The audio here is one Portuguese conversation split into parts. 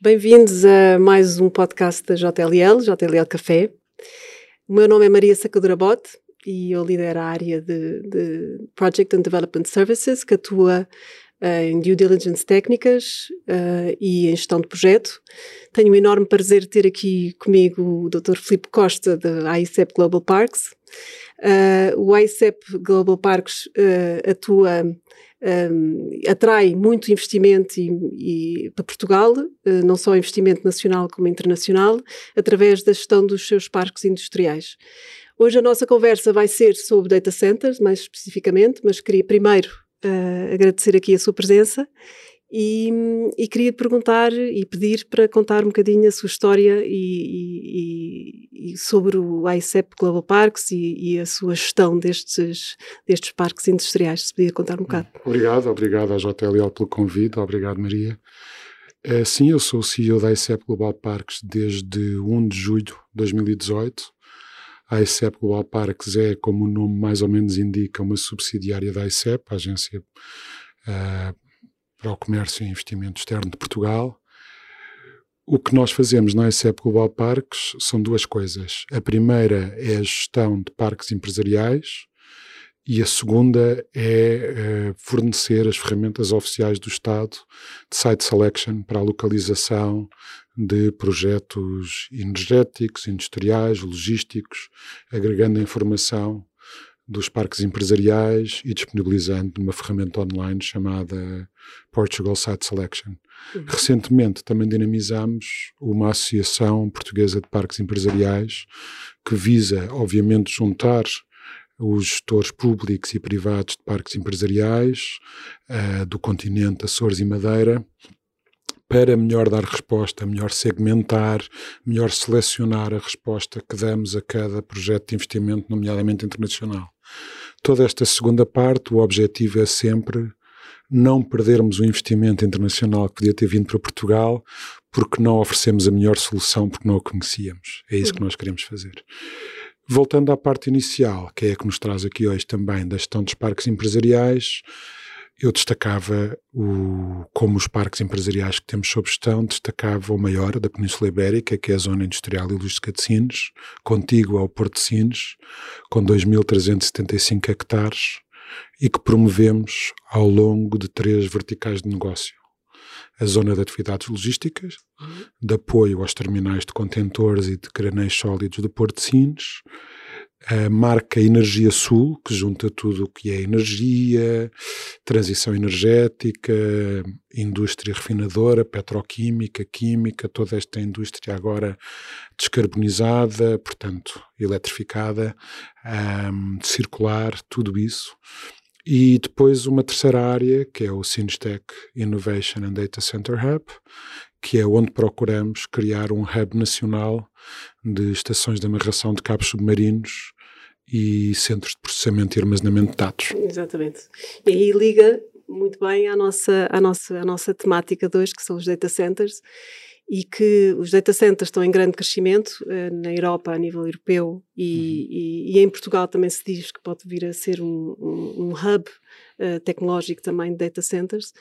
Bem-vindos a mais um podcast da JLL, JLL Café. O meu nome é Maria Sacadura Bote e eu lidero a área de, de Project and Development Services, que atua uh, em due diligence técnicas uh, e em gestão de projeto. Tenho um enorme prazer de ter aqui comigo o Dr. Filipe Costa, da AICEP Global Parks. Uh, o AICEP Global Parks atua um, atrai muito investimento e, e, para Portugal, uh, não só investimento nacional como internacional, através da gestão dos seus parques industriais. Hoje a nossa conversa vai ser sobre data centers, mais especificamente, mas queria primeiro uh, agradecer aqui a sua presença e, e, queria perguntar e pedir para contar um bocadinho a sua história e, e, e sobre o ICEP Global Parks e, a sua gestão destes, destes parques industriais. Se podia contar um bocado. Obrigado, obrigado à JLL pelo convite, obrigado Maria. É, sim, eu sou o CEO da ICEP Global Parks desde 1 de julho de 2018. A ICEP Global Parks é, como o nome mais ou menos indica, uma subsidiária da ICEP, a agência uh, para o comércio e investimento externo de Portugal. O que nós fazemos na ICEP Global Parques são duas coisas. A primeira é a gestão de parques empresariais e a segunda é uh, fornecer as ferramentas oficiais do Estado de site selection para a localização de projetos energéticos, industriais, logísticos, agregando a informação dos parques empresariais e disponibilizando uma ferramenta online chamada Portugal Site Selection. Uhum. Recentemente também dinamizamos uma associação portuguesa de parques empresariais que visa, obviamente, juntar os gestores públicos e privados de parques empresariais uh, do continente Açores e Madeira para melhor dar resposta, melhor segmentar, melhor selecionar a resposta que damos a cada projeto de investimento, nomeadamente internacional. Toda esta segunda parte, o objetivo é sempre não perdermos o investimento internacional que podia ter vindo para Portugal porque não oferecemos a melhor solução porque não a conhecíamos. É isso que nós queremos fazer. Voltando à parte inicial, que é a que nos traz aqui hoje também da gestão dos parques empresariais, eu destacava o, como os parques empresariais que temos sob gestão, destacava o maior da Península Ibérica, que é a Zona Industrial e Logística de Sines, contígua ao Porto de Sines, com 2.375 hectares, e que promovemos ao longo de três verticais de negócio. A zona de atividades logísticas, de apoio aos terminais de contentores e de graneiros sólidos do Porto de Sines, a marca Energia Sul, que junta tudo o que é energia, transição energética, indústria refinadora, petroquímica, química, toda esta indústria agora descarbonizada, portanto, eletrificada, um, circular, tudo isso. E depois uma terceira área, que é o Sinstech Innovation and Data Center Hub, que é onde procuramos criar um hub nacional de estações de amarração de cabos submarinos e centros de processamento e armazenamento de dados. Exatamente. E aí liga muito bem à nossa, à nossa, à nossa temática 2, que são os data centers, e que os data centers estão em grande crescimento uh, na Europa, a nível europeu, e, uhum. e, e, em Portugal também se diz que pode vir a ser um, um, um hub uh, tecnológico também de data centers.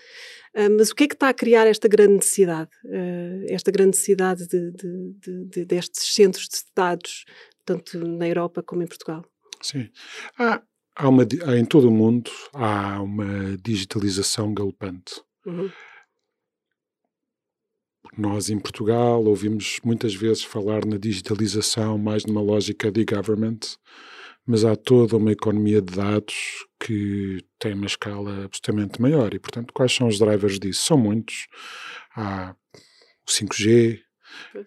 Uh, mas o que é que está a criar esta grande necessidade? esta grande necessidade de, de, de, de, destes centros de dados, tanto na Europa como em Portugal? Sim. Há, há uma, há, em todo o mundo há uma digitalização galopante. Uhum. Nós, em Portugal, ouvimos muitas vezes falar na digitalização mais numa lógica de government, mas há toda uma economia de dados que tem uma escala absolutamente maior. E, portanto, quais são os drivers disso? São muitos. Há o 5G,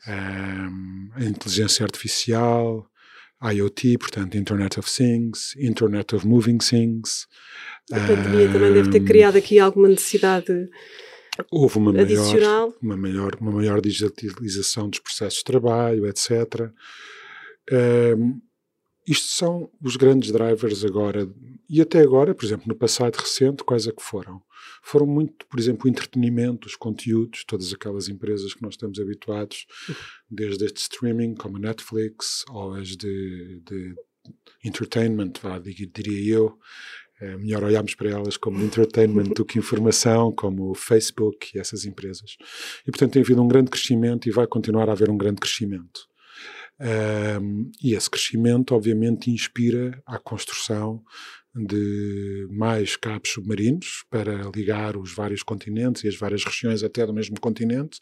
um, a inteligência artificial, IoT, portanto, Internet of Things, Internet of Moving Things. A pandemia um, também deve ter criado aqui alguma necessidade houve uma maior, uma maior, uma maior digitalização dos processos de trabalho, etc. Um, isto são os grandes drivers agora, e até agora, por exemplo, no passado recente, quais é que foram? Foram muito, por exemplo, o entretenimento, os conteúdos, todas aquelas empresas que nós estamos habituados, desde este streaming, como a Netflix, ou as de, de entertainment, vá, diria eu, É melhor olharmos para elas como entertainment do que informação, como o Facebook e essas empresas. E, portanto, tem havido um grande crescimento e vai continuar a haver um grande crescimento. Um, e esse crescimento, obviamente, inspira a construção de mais cabos submarinos para ligar os vários continentes e as várias regiões até do mesmo continente,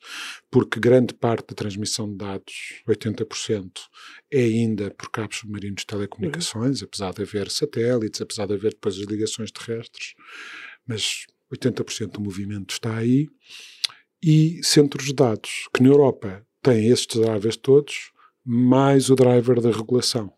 porque grande parte da transmissão de dados, 80%, é ainda por cabos submarinos de telecomunicações, uhum. apesar de haver satélites, apesar de haver depois as ligações terrestres, mas 80% do movimento está aí. E centros de dados, que na Europa têm estes drives todos, mais o driver da regulação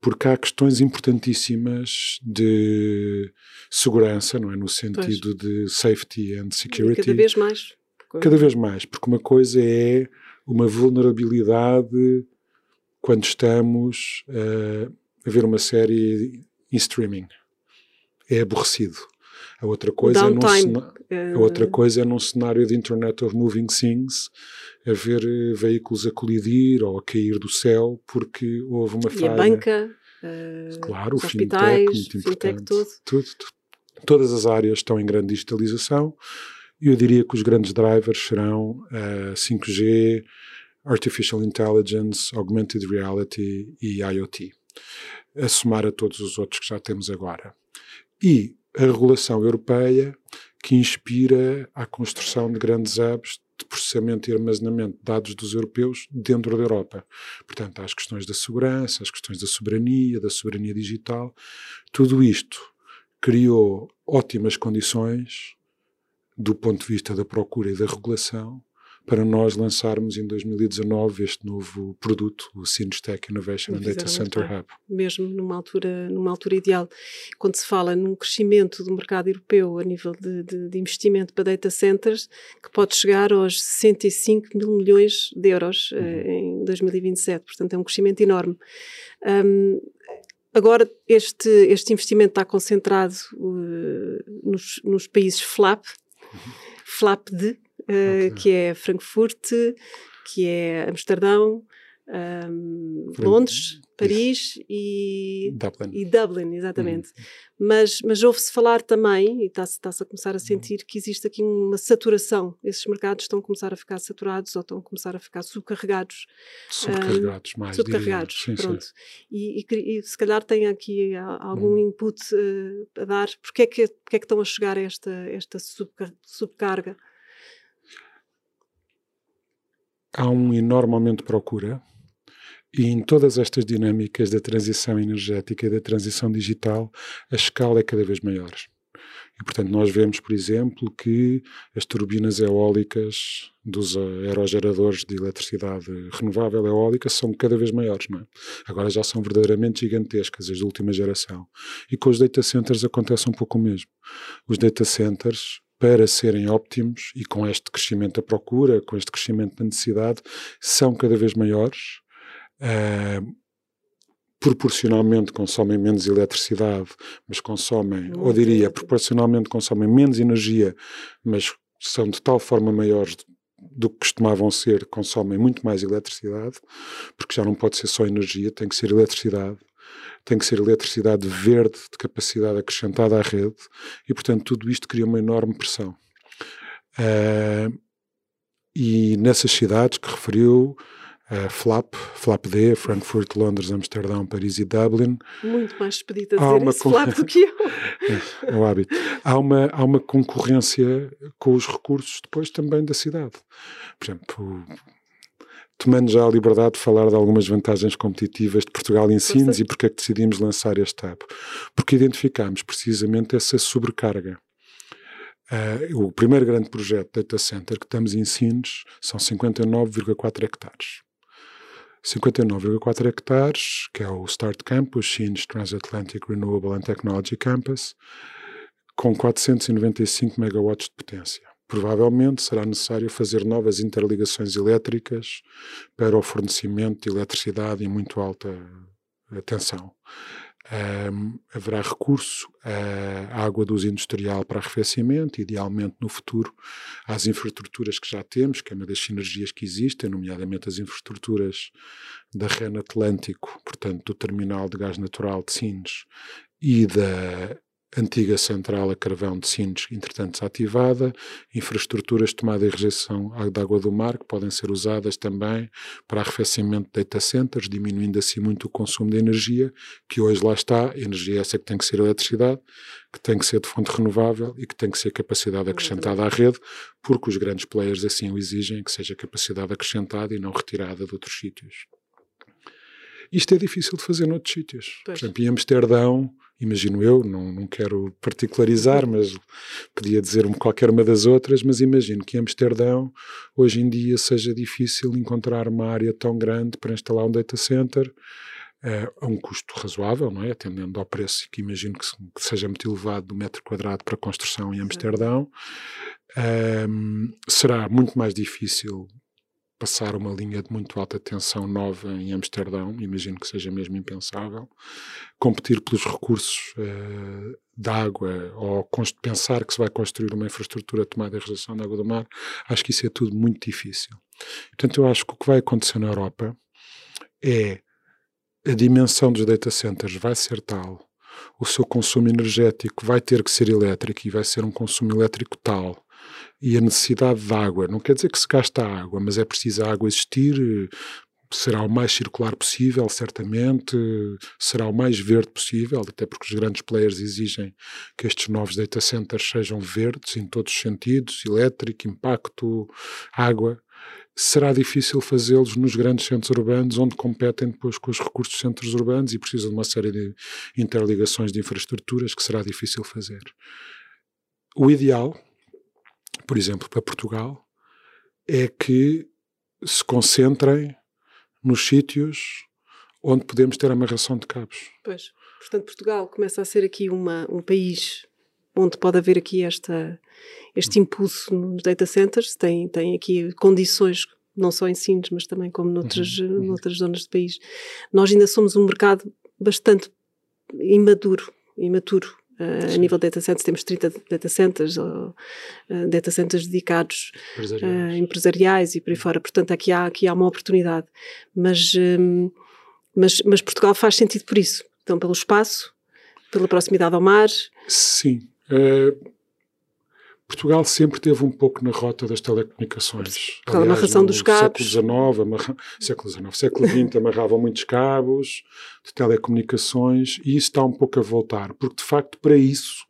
porque há questões importantíssimas de segurança, não é? No sentido pois. de safety and security. E cada vez mais. Cada vez mais, porque uma coisa é uma vulnerabilidade quando estamos uh, a ver uma série em streaming. É aborrecido. A outra coisa, é num, a outra coisa é num cenário de Internet of Moving Things a ver eh, veículos a colidir ou a cair do céu porque houve uma falha. E a banca, uh, claro, o fintech, muito importante. Fintech, tudo. Tudo, tudo. Todas as áreas estão em grande digitalização e eu diria que os grandes drivers serão uh, eh, 5G, Artificial Intelligence, Augmented Reality e IoT, a somar a todos os outros que já temos agora. E a regulação europeia que inspira a construção de grandes hubs de processamento e armazenamento de dados dos europeus dentro da Europa. Portanto, há as questões da segurança, as questões da soberania, da soberania digital. Tudo isto criou ótimas condições do ponto de vista da procura e da regulação para nós lançarmos em 2019 este novo produto, o Sinstech Innovation and Data Center Hub. Mesmo numa altura, numa altura ideal. Quando se fala num crescimento do mercado europeu a nível de, de, de investimento para data centers, que pode chegar aos 65 mil milhões de euros eh, uhum. em 2027, portanto é um crescimento enorme. Um, Agora, este, este investimento está concentrado uh, nos, nos países FLAP, uhum. FLAP de, okay. Eh, que é Frankfurt, que é Amsterdão, um, Londres, Paris e Dublin. e Dublin, exatamente. Uhum. Mas, mas ouve-se falar também, e está-se está a começar a uhum. sentir, que existe aqui uma saturação. Esses mercados estão a começar a ficar saturados ou estão a começar a ficar subcarregados. Subcarregados, um, mais. Subcarregados, sim, pronto. Sim. E, e, e, se calhar tem aqui algum uhum. input uh, a dar. Porque é, que, porque é que estão a chegar a esta, esta subcarga? Há um enorme aumento de procura e em todas estas dinâmicas da transição energética e da transição digital, a escala é cada vez maior. E, portanto, nós vemos, por exemplo, que as turbinas eólicas dos aerogeradores de eletricidade renovável eólica são cada vez maiores, não é? Agora já são verdadeiramente gigantescas, as de última geração. E com os data centers acontece um pouco o mesmo. Os data centers para serem óptimos e com este crescimento da procura, com este crescimento da necessidade, são cada vez maiores. Uh, proporcionalmente consomem menos eletricidade, mas consomem, ou diria, proporcionalmente consomem menos energia, mas são de tal forma maiores do que costumavam ser, consomem muito mais eletricidade, porque já não pode ser só energia, tem que ser eletricidade tem que ser eletricidade verde de capacidade acrescentada à rede e, portanto, tudo isto cria uma enorme pressão. Uh, e nessas cidades que referiu, uh, FLAP, FLAP-D, Frankfurt, Londres, Amsterdão, Paris e Dublin. Muito mais expedito a dizer uma FLAP do que eu. é, é o hábito. Há uma, há uma concorrência com os recursos depois também da cidade. Por exemplo, tomando já a liberdade de falar de algumas vantagens competitivas de Portugal Ensinos e porque é que decidimos lançar este app. Porque identificámos precisamente essa sobrecarga. Uh, o primeiro grande projeto Data Center que estamos em Sines são 59,4 hectares. 59,4 hectares, que é o Start Campus, Sines Transatlantic Renewable and Technology Campus, com 495 megawatts de potência. Provavelmente será necessário fazer novas interligações elétricas para o fornecimento de eletricidade em muito alta tensão. Um, haverá recurso à água de uso industrial para arrefecimento, idealmente no futuro às infraestruturas que já temos, que é uma das sinergias que existem, nomeadamente as infraestruturas da REN Atlântico, portanto do terminal de gás natural de Sines e da antiga central a carvão de Sines, entretanto desativada, infraestruturas de tomada e rejeição de água do mar, que podem ser usadas também para arrefecimento de data centers, diminuindo assim muito o consumo de energia, que hoje lá está, energia essa que tem que ser eletricidade, que tem que ser de fonte renovável e que tem que ser capacidade acrescentada à rede, porque os grandes players assim o exigem, que seja capacidade acrescentada e não retirada de outros sítios. Isto é difícil de fazer noutros sítios. Pois. Por exemplo, em Amsterdão, imagino eu, não, não quero particularizar, mas podia dizer-me qualquer uma das outras, mas imagino que em Amsterdão, hoje em dia, seja difícil encontrar uma área tão grande para instalar um data center uh, a um custo razoável, não é? Atendendo ao preço que imagino que, que seja muito elevado do metro quadrado para construção em Amsterdão. Um, será muito mais difícil passar uma linha de muito alta tensão nova em Amsterdão, imagino que seja mesmo impensável, competir pelos recursos uh, de água ou pensar que se vai construir uma infraestrutura de tomada e rejeção de água do mar, acho que isso é tudo muito difícil. Portanto, eu acho que o que vai acontecer na Europa é a dimensão dos data centers vai ser tal, o seu consumo energético vai ter que ser elétrico e vai ser um consumo elétrico tal e a necessidade de água. Não quer dizer que se gasta água, mas é preciso a água existir, será o mais circular possível, certamente, será o mais verde possível, até porque os grandes players exigem que estes novos data centers sejam verdes em todos os sentidos, elétrico, impacto, água. Será difícil fazê-los nos grandes centros urbanos, onde competem depois com os recursos dos centros urbanos e precisam de uma série de interligações de infraestruturas que será difícil fazer. O ideal, por exemplo, para Portugal, é que se concentrem nos sítios onde podemos ter amarração de cabos. Pois. Portanto, Portugal começa a ser aqui uma, um país onde pode haver aqui esta, este impulso nos data centers, tem, tem aqui condições, não só em Sines, mas também como noutras, uhum, uhum. noutras zonas do país. Nós ainda somos um mercado bastante imaduro, imaturo Uh, a nível de data centers, temos 30 data centers, ou, uh, data centers dedicados empresariais. Uh, empresariais. e por aí fora. Portanto, aqui há, aqui há uma oportunidade. Mas, um, mas, mas Portugal faz sentido por isso. Então, pelo espaço, pela proximidade ao mar. Sim. Uh, Portugal sempre teve um pouco na rota das telecomunicações. Aliás, a amarração dos cabos. Século XIX, amarra, século XIX, século XX amarravam muitos cabos de telecomunicações e isso está um pouco a voltar, porque de facto para isso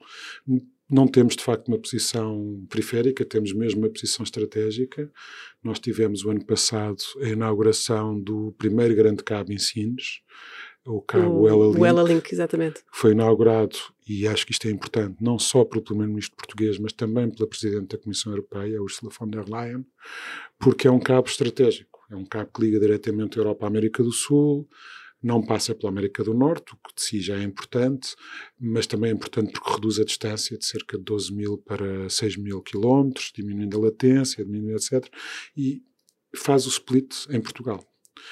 não temos de facto uma posição periférica, temos mesmo uma posição estratégica. Nós tivemos o ano passado a inauguração do primeiro grande cabo em Sines, o cabo o, Ela Link, exatamente. Foi inaugurado, e acho que isto é importante, não só pelo primeiro-ministro português, mas também pela presidente da Comissão Europeia, Ursula von der Leyen, porque é um cabo estratégico. É um cabo que liga diretamente a Europa à América do Sul, não passa pela América do Norte, o que de si já é importante, mas também é importante porque reduz a distância de cerca de 12 mil para 6 mil quilómetros, diminuindo a latência, diminuindo etc. E faz o split em Portugal.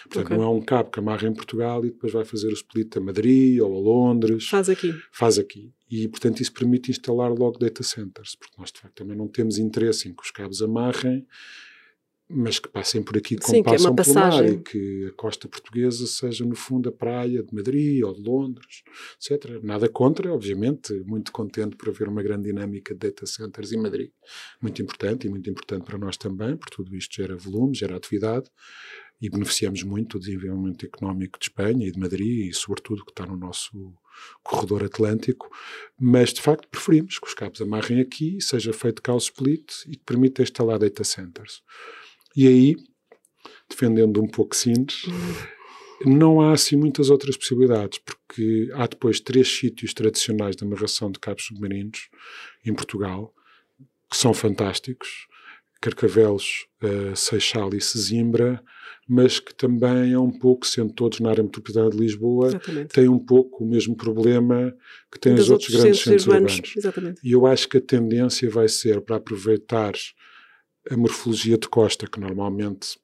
Portanto, okay. não é um cabo que amarra em Portugal e depois vai fazer o split a Madrid ou a Londres. Faz aqui. Faz aqui. E, portanto, isso permite instalar logo data centers, porque nós, de facto, também não temos interesse em que os cabos amarrem, mas que passem por aqui como Sim, passam que é pelo mar e que a costa portuguesa seja, no fundo, a praia de Madrid ou de Londres, etc. Nada contra, obviamente, muito contente por haver uma grande dinâmica de data centers em Madrid. Muito importante e muito importante para nós também, porque tudo isto gera volume, gera atividade e beneficiamos muito do desenvolvimento económico de Espanha e de Madrid e, sobretudo, que está no nosso corredor atlântico, mas de facto preferimos que os cabos amarrem aqui, seja feito cá o split e que permita instalar data centers. E aí, defendendo um pouco Sines, não há assim muitas outras possibilidades, porque há depois três sítios tradicionais de amarração de cabos submarinos em Portugal que são fantásticos. Carcavelos, uh, Seixal e Sesimbra, mas que também é um pouco, sendo todos na área metropolitana de Lisboa, Exatamente. têm um pouco o mesmo problema que têm os outros, outros grandes centros, centros urbanos. Exatamente. E eu acho que a tendência vai ser para aproveitar a morfologia de costa, que normalmente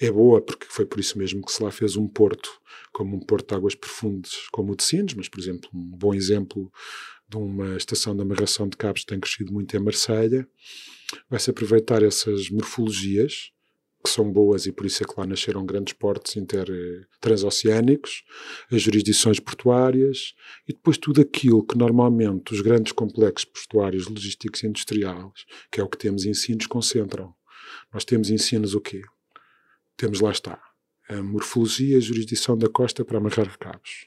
é boa, porque foi por isso mesmo que se lá fez um porto, como um porto de águas profundas, como o de Sines, mas, por exemplo, um bom exemplo de uma estação de amarração de cabos que tem crescido muito é Marselha, vai-se aproveitar essas morfologias que são boas e por isso é que lá nasceram grandes portos inter, transoceânicos, as jurisdições portuárias e depois tudo aquilo que normalmente os grandes complexos portuários, logísticos e industriais, que é o que temos ensinos, concentram. Nós temos ensinos o quê? Temos lá está a morfologia e a jurisdição da costa para amarrar cabos.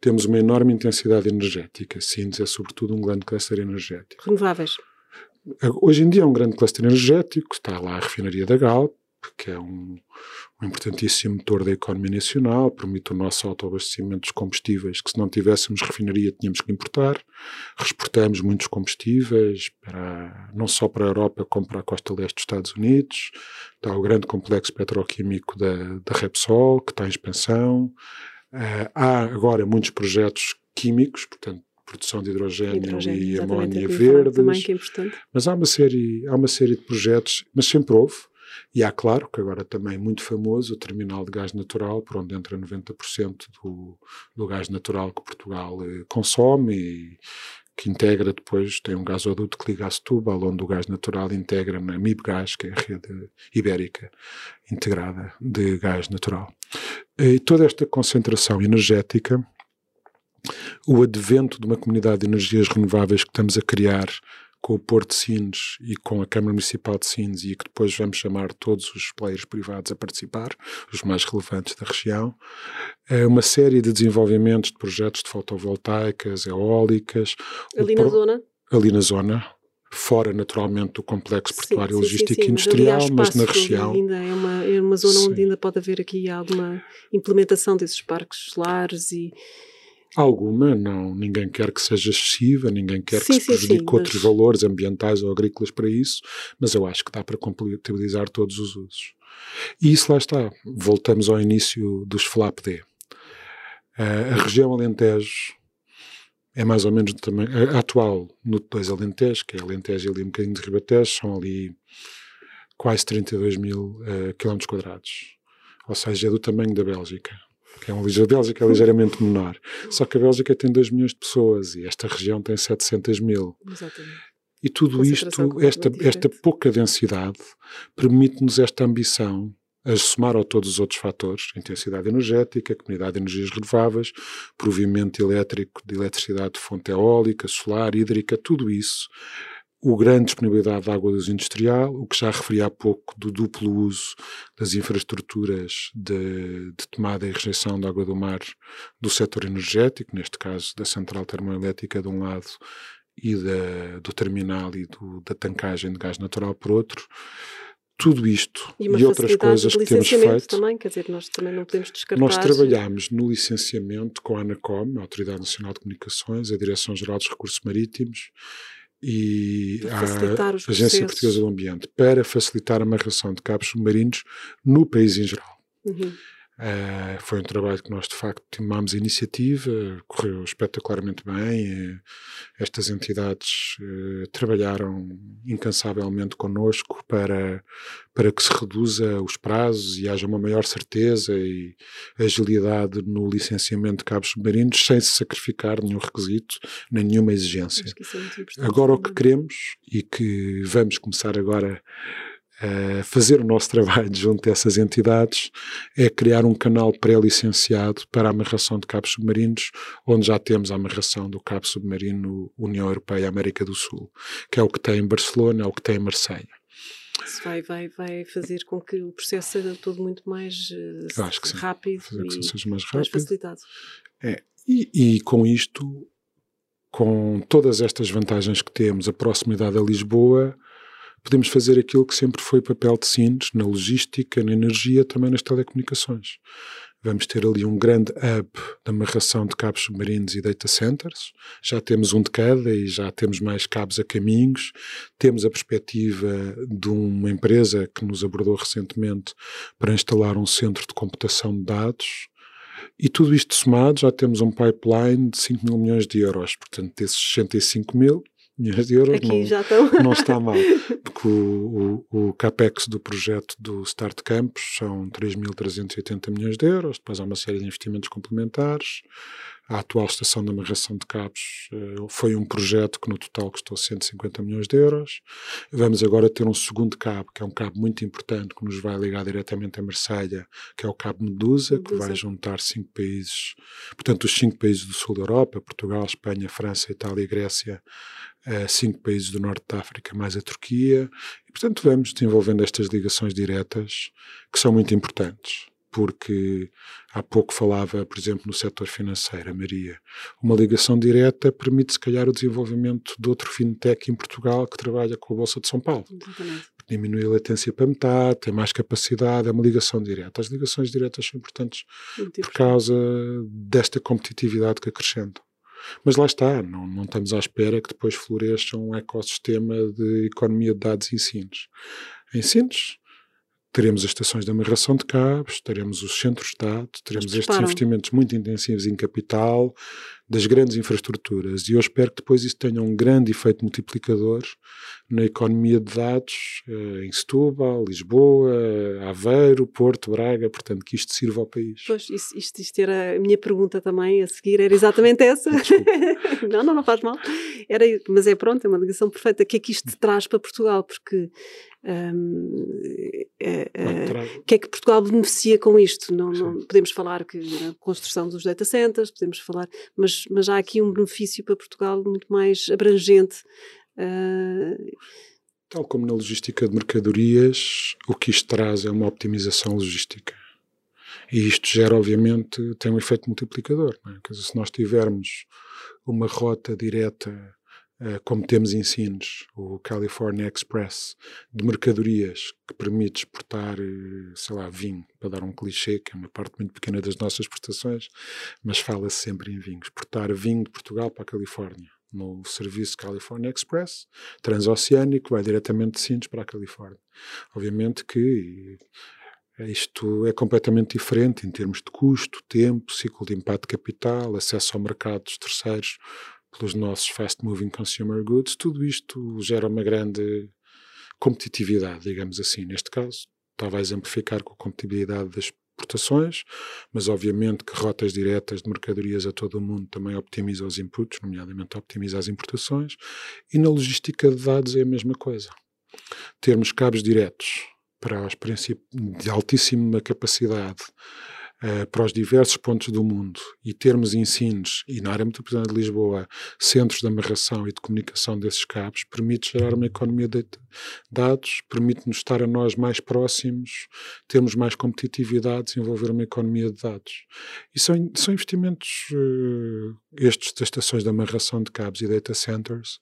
Temos uma enorme intensidade energética. Sines é sobretudo um grande cluster energético. Renováveis. Hoje em dia é um grande cluster energético, está lá a refinaria da Galp, que é um, um, importantíssimo motor da economia nacional, permite o nosso autoabastecimento dos combustíveis, que se não tivéssemos refinaria tínhamos que importar. Exportamos muitos combustíveis, para, não só para a Europa, como para a costa leste dos Estados Unidos. Está o grande complexo petroquímico da, da Repsol, que está em expansão. Uh, há agora muitos projetos químicos, portanto, produção de hidrogênio, hidrogênio e amónia verdes. Também, que é importante. Mas há uma série, há uma série de projetos, mas sempre houve e há, claro, que agora também muito famoso, o terminal de gás natural, por onde entra 90% do, do gás natural que Portugal eh, consome e que integra depois, tem um gasoduto que liga a Setúbal, onde o gás natural integra na MIBGás, que é a rede ibérica integrada de gás natural. E toda esta concentração energética, o advento de uma comunidade de energias renováveis que estamos a criar com o Porto de Sines e com a Câmara Municipal de Sines e que depois vamos chamar todos os players privados a participar, os mais relevantes da região, é uma série de desenvolvimentos de projetos de fotovoltaicas, eólicas. Ali na pro... zona? Ali na zona, fora naturalmente do complexo portuário logístico sim, sim, industrial, mas, mas, na região. Ainda é uma, é uma zona onde ainda pode haver aqui alguma implementação desses parques solares e Alguma, não, ninguém quer que seja excessiva, ninguém quer sim, que se prejudique sim, outros mas... valores ambientais ou agrícolas para isso, mas eu acho que dá para compatibilizar todos os usos. E isso lá está, voltamos ao início dos FLAP-D. Uh, a região Alentejo é mais ou menos do tamanho, a atual no 2 Alentejo, que é Alentejo e ali um bocadinho de Ribatejo, são ali quase 32 mil uh, quilómetros quadrados. Ou seja, é do tamanho da Bélgica que é uma a Bélgica é ligeiramente menor. Só que a Bélgica tem 2 milhões de pessoas e esta região tem 700 mil. Exatamente. E tudo isto, esta, esta pouca densidade, permite-nos esta ambição a somar a todos os outros fatores, intensidade energética, comunidade de energias renováveis, provimento elétrico de eletricidade de fonte eólica, solar, hídrica, tudo isso o grande disponibilidade de água dos industrial, o que já referi há pouco do duplo uso das infraestruturas de, de, tomada e rejeição de água do mar do setor energético, neste caso da central termoelétrica de um lado e da, do terminal e do, da tancagem de gás natural por outro. Tudo isto e, e outras coisas que temos feito. também, quer dizer, nós também não podemos descartar. Nós trabalhamos no licenciamento com a ANACOM, a Autoridade Nacional de Comunicações, a Direção-Geral dos Recursos Marítimos, e a Agência Portuguesa do Ambiente para facilitar a amarração de cabos submarinos no país em geral. Uhum. Uh, foi um trabalho que nós de facto tomámos iniciativa, correu espetacularmente bem. Uh, estas entidades uh, trabalharam incansavelmente connosco para, para que se reduza os prazos e haja uma maior certeza e agilidade no licenciamento de cabos submarinos sem se sacrificar nenhum requisito nem nenhuma exigência. É agora o que queremos e que vamos começar agora Uh, fazer o nosso trabalho junto a essas entidades é criar um canal pré-licenciado para a amarração de cabos submarinos, onde já temos a amarração do cabo submarino União Europeia América do Sul, que é o que tem em Barcelona, é o que tem em Marseille. Isso vai, vai, vai fazer com que o processo seja todo muito mais uh, rápido que seja mais, rápido. mais facilitado. É, e, e com isto, com todas estas vantagens que temos, a proximidade a Lisboa, podemos fazer aquilo que sempre foi papel de Sines, na logística, na energia, também nas telecomunicações. Vamos ter ali um grande hub de amarração de cabos submarinos e data centers. Já temos um de cada e já temos mais cabos a caminhos. Temos a perspectiva de uma empresa que nos abordou recentemente para instalar um centro de computação de dados. E tudo isto somado, já temos um pipeline de 5 mil milhões de euros. Portanto, desses 65 mil, milhões de euros. Aqui não, já estão. não está mal, porque o, o, o, CAPEX do projeto do Start Campus são 3.380 milhões de euros, depois há uma série de investimentos complementares, a atual estação de amarração de cabos uh, foi um projeto que no total custou 150 milhões de euros. Vamos agora ter um segundo cabo, que é um cabo muito importante, que nos vai ligar diretamente a Marselha, que é o cabo Medusa, Medusa. que vai juntar cinco países, portanto, os cinco países do sul da Europa, Portugal, Espanha, França, Itália e Grécia, uh, cinco países do norte da África, mais a Turquia. E, portanto, vamos desenvolvendo estas ligações diretas, que são muito importantes porque há pouco falava, por exemplo, no setor financeiro, a Maria. Uma ligação direta permite, se calhar, o desenvolvimento de outro fintech em Portugal que trabalha com a Bolsa de São Paulo. Exatamente. Diminui a latência para metade, tem mais capacidade, é uma ligação direta. As ligações diretas são importantes Muito por causa desta competitividade que acrescentam. Mas lá está, não, não estamos à espera que depois floresça um ecossistema de economia de dados e ensinos. Ensinos teremos as estações de amarração de cabos, teremos os centros de dados, teremos estes investimentos muito intensivos em capital, das grandes infraestruturas. E eu espero que depois isso tenha um grande efeito multiplicador na economia de dados eh, em Setúbal, Lisboa, Aveiro, Porto, Braga, portanto, que isto sirva ao país. Pois, isto, isto, isto era a minha pergunta também a seguir, era exatamente essa. não, não, não faz mal. Era, mas é pronto, é uma ligação perfeita. O que é que isto traz para Portugal? Porque um, é, é, o que é que Portugal beneficia com isto? Não, não, podemos falar que a construção dos data centers, podemos falar, mas, mas há aqui um benefício para Portugal muito mais abrangente. Uh, Tal como na logística de mercadorias, o que isto traz é uma optimização logística. E isto gera, obviamente, tem um efeito multiplicador. É? Quer dizer, se nós tivermos uma rota direta como temos ensinos, o California Express, de mercadorias que permite exportar, eh, sei lá, vinho, para dar um clichê, que é uma parte muito pequena das nossas exportações, mas fala-se sempre em vinho. Exportar vinho de Portugal para a Califórnia, no serviço California Express, transoceânico, vai diretamente de Sines para a Califórnia. Obviamente que isto é completamente diferente em termos de custo, tempo, ciclo de impacto de capital, acesso ao mercado dos terceiros, pelos nossos fast moving consumer goods, tudo isto gera uma grande competitividade, digamos assim. Neste caso, estava a exemplificar com a competitividade das exportações, mas obviamente que rotas diretas de mercadorias a todo o mundo também optimizam os inputs, nomeadamente optimiza as importações, e na logística de dados é a mesma coisa. Termos cabos diretos para os de altíssima capacidade uh, para os diversos pontos do mundo e termos ensinos, e na área metropolitana de Lisboa, centros de amarração e de comunicação desses cabos, permite gerar uma economia de dados, permite-nos estar a nós mais próximos, termos mais competitividade, desenvolver uma economia de dados. E são, são investimentos, uh, estes das estações de amarração de cabos e data centers,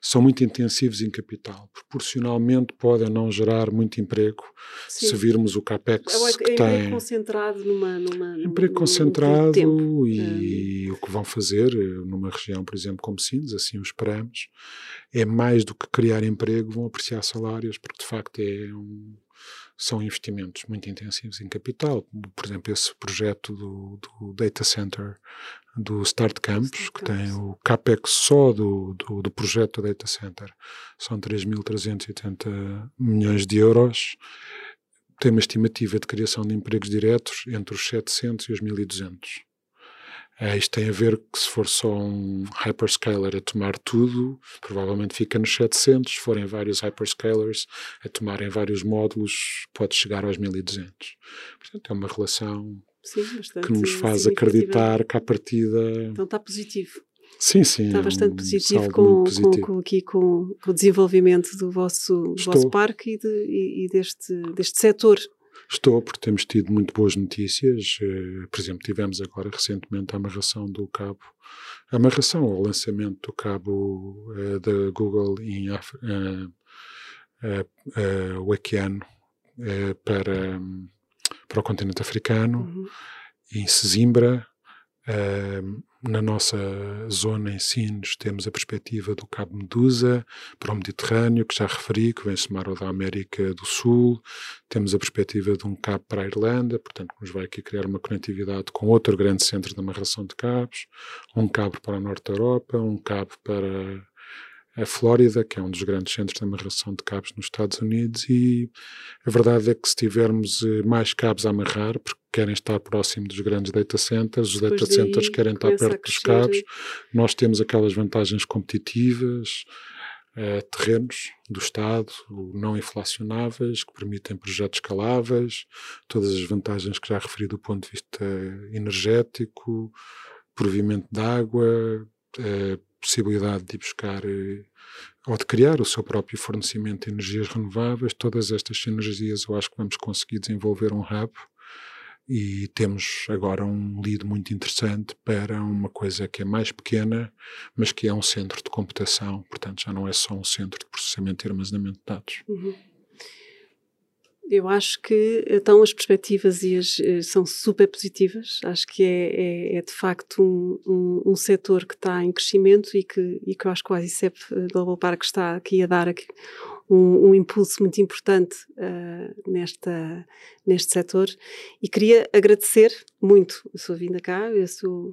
são muito intensivos em capital. Proporcionalmente podem não gerar muito emprego Sim. se virmos o CAPEX é, que é tem. concentrado numa. numa emprego num, concentrado num e é. o que vão fazer eh, numa região, por exemplo, como Sines, assim o esperamos, é mais do que criar emprego, vão apreciar salários, porque de facto é um são investimentos muito intensivos em capital. Por exemplo, esse projeto do, do Data Center do Start Campus, que tem o CAPEX só do, do, do projeto Data Center, são 3.380 milhões de euros. Tem uma estimativa de criação de empregos diretos entre os 700 e os 1.200. É, isto tem a ver que se for só um hyperscaler a tomar tudo, provavelmente fica nos 700. Se forem vários hyperscalers a tomarem vários módulos, pode chegar aos 1200. Portanto, é uma relação sim, que nos faz acreditar que a partida. Então está positivo. Sim, sim. Está é bastante um positivo, com, positivo. Com, com, aqui com, com, o desenvolvimento do vosso, do vosso parque e, de, e deste, deste setor Estou, porque temos tido muito boas notícias. Eh, por exemplo, tivemos agora recentemente a amarração do cabo, a amarração ou lançamento do cabo uh, da Google em Af uh, uh, o oceano para, um, para o continente africano, uhum. em Sesimbra, na nossa zona em Sines temos a perspectiva do Cabo Medusa para o Mediterrâneo, que já referi, que vem somar ao da América do Sul. Temos a perspectiva de um cabo para a Irlanda, portanto, nos vai aqui criar uma conectividade com outro grande centro de amarração de cabos. Um cabo para o norte da Europa, um cabo para a Flórida, que é um dos grandes centros de amarração de cabos nos Estados Unidos, e a verdade é que se tivermos eh, mais cabos a amarrar, porque querem estar próximo dos grandes data centers, os data centers querem estar perto dos cabos. Nós temos aquelas vantagens competitivas, eh, terrenos do Estado, não inflacionáveis, que permitem projetos escaláveis, todas as vantagens que já referi do ponto de vista energético, provimento de água, eh, possibilidade de buscar eh, ou de criar o seu próprio fornecimento de energias renováveis, todas estas sinergias eu acho que vamos conseguir desenvolver um hub e temos agora um lead muito interessante para uma coisa que é mais pequena, mas que é um centro de computação, portanto já não é só um centro de processamento e armazenamento de dados. Uhum. Eu acho que então as perspectivas e as, eh, são super positivas. Acho que é, é, é de facto um, um, um, setor que está em crescimento e que, e que eu acho que o ICEP eh, Global Park está aqui a dar aqui um, um impulso muito importante uh, nesta, neste setor. E queria agradecer muito a sua vinda cá, a sua,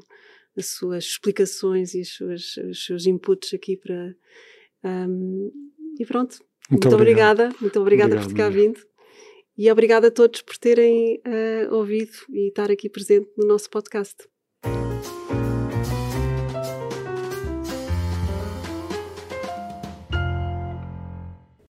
as suas explicações e as suas, os seus inputs aqui para. Um, e pronto. Muito, muito obrigada, muito obrigada Obrigado, por ter cá vindo. E obrigada a todos por terem uh, ouvido e estar aqui presente no nosso podcast.